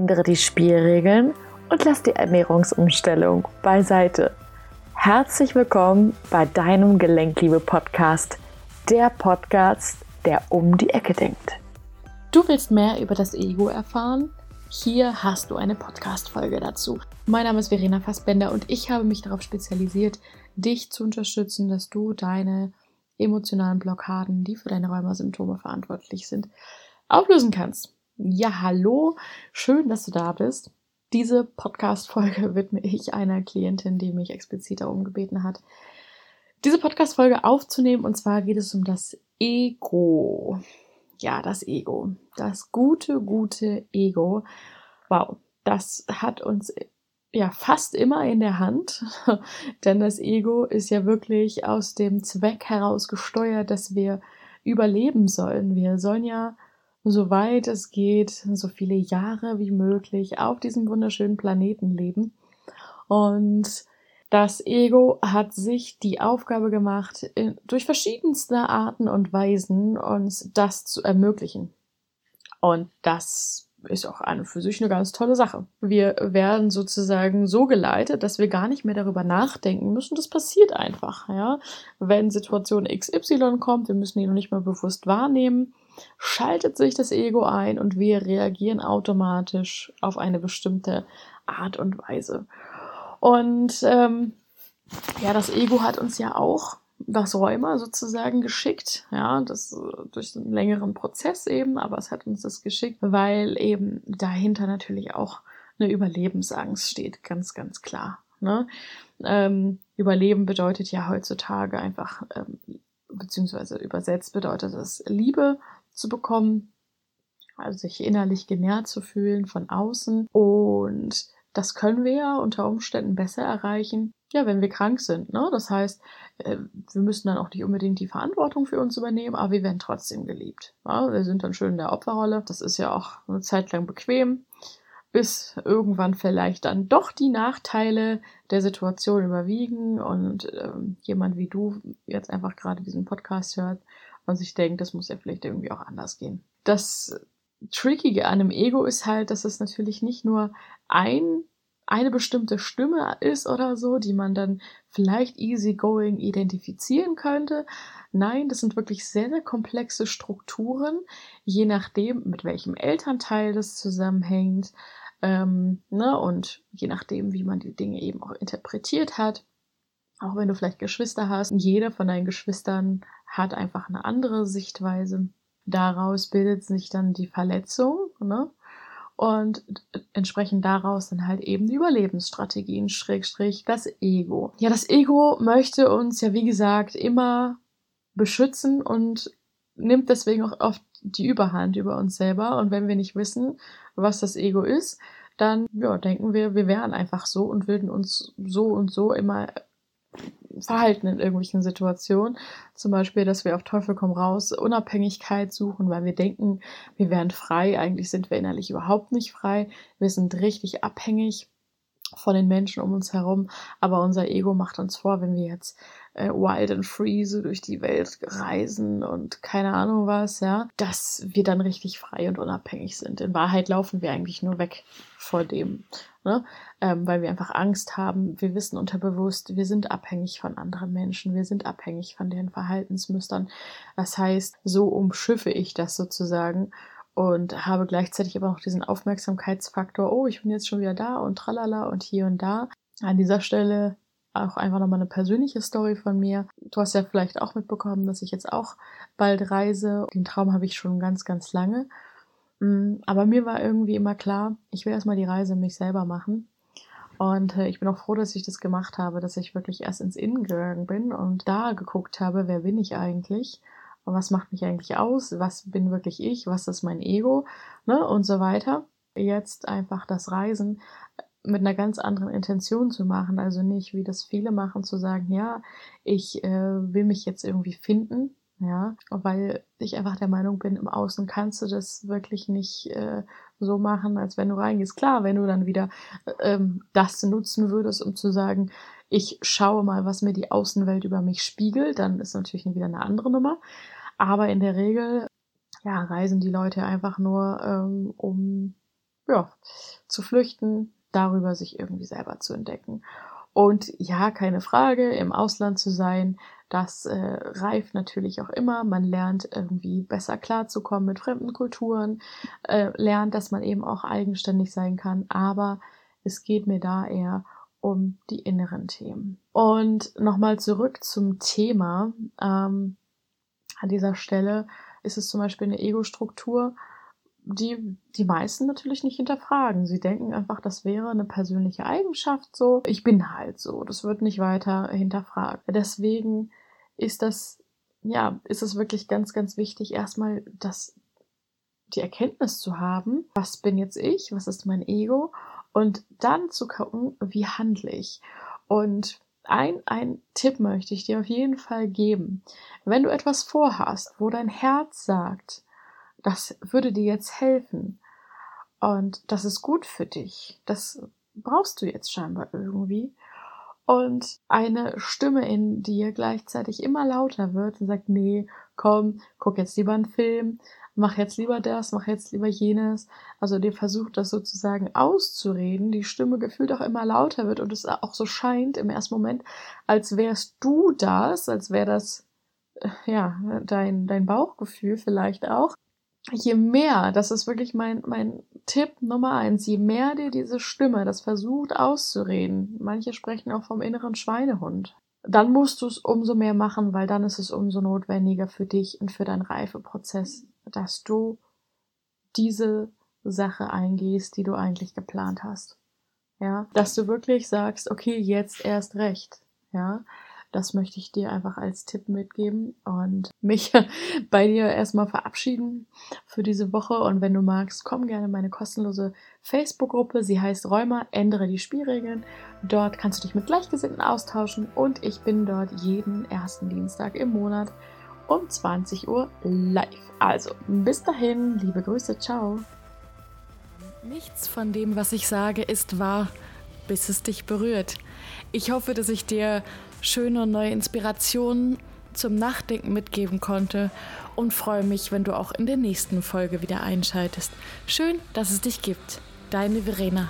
Ändere die Spielregeln und lass die Ernährungsumstellung beiseite. Herzlich willkommen bei deinem Gelenkliebe-Podcast, der Podcast, der um die Ecke denkt. Du willst mehr über das Ego erfahren? Hier hast du eine Podcast-Folge dazu. Mein Name ist Verena Fassbender und ich habe mich darauf spezialisiert, dich zu unterstützen, dass du deine emotionalen Blockaden, die für deine Rheumasymptome verantwortlich sind, auflösen kannst. Ja, hallo, schön, dass du da bist. Diese Podcast-Folge widme ich einer Klientin, die mich explizit darum gebeten hat, diese Podcast-Folge aufzunehmen. Und zwar geht es um das Ego. Ja, das Ego. Das gute, gute Ego. Wow, das hat uns ja fast immer in der Hand, denn das Ego ist ja wirklich aus dem Zweck heraus gesteuert, dass wir überleben sollen. Wir sollen ja soweit es geht, so viele Jahre wie möglich auf diesem wunderschönen Planeten leben. Und das Ego hat sich die Aufgabe gemacht, durch verschiedenste Arten und Weisen uns das zu ermöglichen. Und das ist auch an und für sich eine ganz tolle Sache. Wir werden sozusagen so geleitet, dass wir gar nicht mehr darüber nachdenken müssen. Das passiert einfach, ja. Wenn Situation XY kommt, wir müssen die noch nicht mal bewusst wahrnehmen schaltet sich das Ego ein und wir reagieren automatisch auf eine bestimmte Art und Weise. Und ähm, ja, das Ego hat uns ja auch das Rheuma sozusagen geschickt, ja, das durch einen längeren Prozess eben, aber es hat uns das geschickt, weil eben dahinter natürlich auch eine Überlebensangst steht, ganz, ganz klar. Ne? Ähm, Überleben bedeutet ja heutzutage einfach, ähm, beziehungsweise übersetzt bedeutet es Liebe, zu bekommen, also sich innerlich genährt zu fühlen von außen. Und das können wir ja unter Umständen besser erreichen, ja, wenn wir krank sind. Ne? Das heißt, äh, wir müssen dann auch nicht unbedingt die Verantwortung für uns übernehmen, aber wir werden trotzdem geliebt. Ja? Wir sind dann schön in der Opferrolle. Das ist ja auch eine Zeit lang bequem, bis irgendwann vielleicht dann doch die Nachteile der Situation überwiegen und ähm, jemand wie du jetzt einfach gerade diesen Podcast hört und sich denkt, das muss ja vielleicht irgendwie auch anders gehen. Das Trickige an einem Ego ist halt, dass es natürlich nicht nur ein eine bestimmte Stimme ist oder so, die man dann vielleicht easygoing identifizieren könnte. Nein, das sind wirklich sehr, sehr komplexe Strukturen, je nachdem, mit welchem Elternteil das zusammenhängt, ähm, ne, und je nachdem, wie man die Dinge eben auch interpretiert hat. Auch wenn du vielleicht Geschwister hast, jeder von deinen Geschwistern hat einfach eine andere Sichtweise. Daraus bildet sich dann die Verletzung, ne? Und entsprechend daraus dann halt eben die Überlebensstrategien, Schrägstrich, das Ego. Ja, das Ego möchte uns ja, wie gesagt, immer beschützen und nimmt deswegen auch oft die Überhand über uns selber. Und wenn wir nicht wissen, was das Ego ist, dann ja, denken wir, wir wären einfach so und würden uns so und so immer verhalten in irgendwelchen Situationen. Zum Beispiel, dass wir auf Teufel komm raus Unabhängigkeit suchen, weil wir denken, wir wären frei. Eigentlich sind wir innerlich überhaupt nicht frei. Wir sind richtig abhängig von den Menschen um uns herum. Aber unser Ego macht uns vor, wenn wir jetzt äh, wild and free so durch die Welt reisen und keine Ahnung was, ja, dass wir dann richtig frei und unabhängig sind. In Wahrheit laufen wir eigentlich nur weg vor dem, ne? Ähm, weil wir einfach Angst haben. Wir wissen unterbewusst, wir sind abhängig von anderen Menschen, wir sind abhängig von deren Verhaltensmustern. Das heißt, so umschiffe ich das sozusagen und habe gleichzeitig aber noch diesen Aufmerksamkeitsfaktor, oh, ich bin jetzt schon wieder da und tralala und hier und da. An dieser Stelle auch einfach nochmal eine persönliche Story von mir. Du hast ja vielleicht auch mitbekommen, dass ich jetzt auch bald reise. Den Traum habe ich schon ganz, ganz lange. Mm, aber mir war irgendwie immer klar, ich will erstmal die Reise mich selber machen. Und äh, ich bin auch froh, dass ich das gemacht habe, dass ich wirklich erst ins Innen gegangen bin und da geguckt habe, wer bin ich eigentlich und was macht mich eigentlich aus, was bin wirklich ich, was ist mein Ego ne, und so weiter. Jetzt einfach das Reisen mit einer ganz anderen Intention zu machen. Also nicht, wie das viele machen, zu sagen, ja, ich äh, will mich jetzt irgendwie finden, ja, weil ich einfach der Meinung bin, im Außen kannst du das wirklich nicht äh, so machen, als wenn du reingehst. Klar, wenn du dann wieder äh, ähm, das nutzen würdest, um zu sagen, ich schaue mal, was mir die Außenwelt über mich spiegelt, dann ist natürlich wieder eine andere Nummer. Aber in der Regel, ja, reisen die Leute einfach nur, ähm, um ja, zu flüchten, darüber sich irgendwie selber zu entdecken. Und ja, keine Frage, im Ausland zu sein, das äh, reift natürlich auch immer. Man lernt irgendwie besser klarzukommen mit fremden Kulturen, äh, lernt, dass man eben auch eigenständig sein kann. Aber es geht mir da eher um die inneren Themen. Und nochmal zurück zum Thema. Ähm, an dieser Stelle ist es zum Beispiel eine Ego-Struktur, die die meisten natürlich nicht hinterfragen. Sie denken einfach, das wäre eine persönliche Eigenschaft so. Ich bin halt so. Das wird nicht weiter hinterfragt. Deswegen ist das, ja, ist es wirklich ganz, ganz wichtig, erstmal das, die Erkenntnis zu haben, was bin jetzt ich, was ist mein Ego und dann zu gucken, wie handle ich. Und ein, ein Tipp möchte ich dir auf jeden Fall geben. Wenn du etwas vorhast, wo dein Herz sagt, das würde dir jetzt helfen. Und das ist gut für dich, das brauchst du jetzt scheinbar irgendwie, und eine Stimme in dir gleichzeitig immer lauter wird und sagt, nee, komm, guck jetzt lieber einen Film, mach jetzt lieber das, mach jetzt lieber jenes. Also dir versucht das sozusagen auszureden, die Stimme gefühlt auch immer lauter wird und es auch so scheint im ersten Moment, als wärst du das, als wäre das äh, ja dein, dein Bauchgefühl vielleicht auch je mehr, das ist wirklich mein, mein Tipp Nummer eins, je mehr dir diese Stimme das versucht auszureden, manche sprechen auch vom inneren Schweinehund, dann musst du es umso mehr machen, weil dann ist es umso notwendiger für dich und für deinen Reifeprozess, dass du diese Sache eingehst, die du eigentlich geplant hast. Ja, dass du wirklich sagst, okay, jetzt erst recht. Ja, das möchte ich dir einfach als Tipp mitgeben und mich bei dir erstmal verabschieden für diese Woche. Und wenn du magst, komm gerne in meine kostenlose Facebook-Gruppe. Sie heißt Räumer, ändere die Spielregeln. Dort kannst du dich mit Gleichgesinnten austauschen und ich bin dort jeden ersten Dienstag im Monat um 20 Uhr live. Also, bis dahin, liebe Grüße, ciao. Nichts von dem, was ich sage, ist wahr, bis es dich berührt. Ich hoffe, dass ich dir schöne neue Inspirationen zum Nachdenken mitgeben konnte und freue mich, wenn du auch in der nächsten Folge wieder einschaltest. Schön, dass es dich gibt. Deine Verena.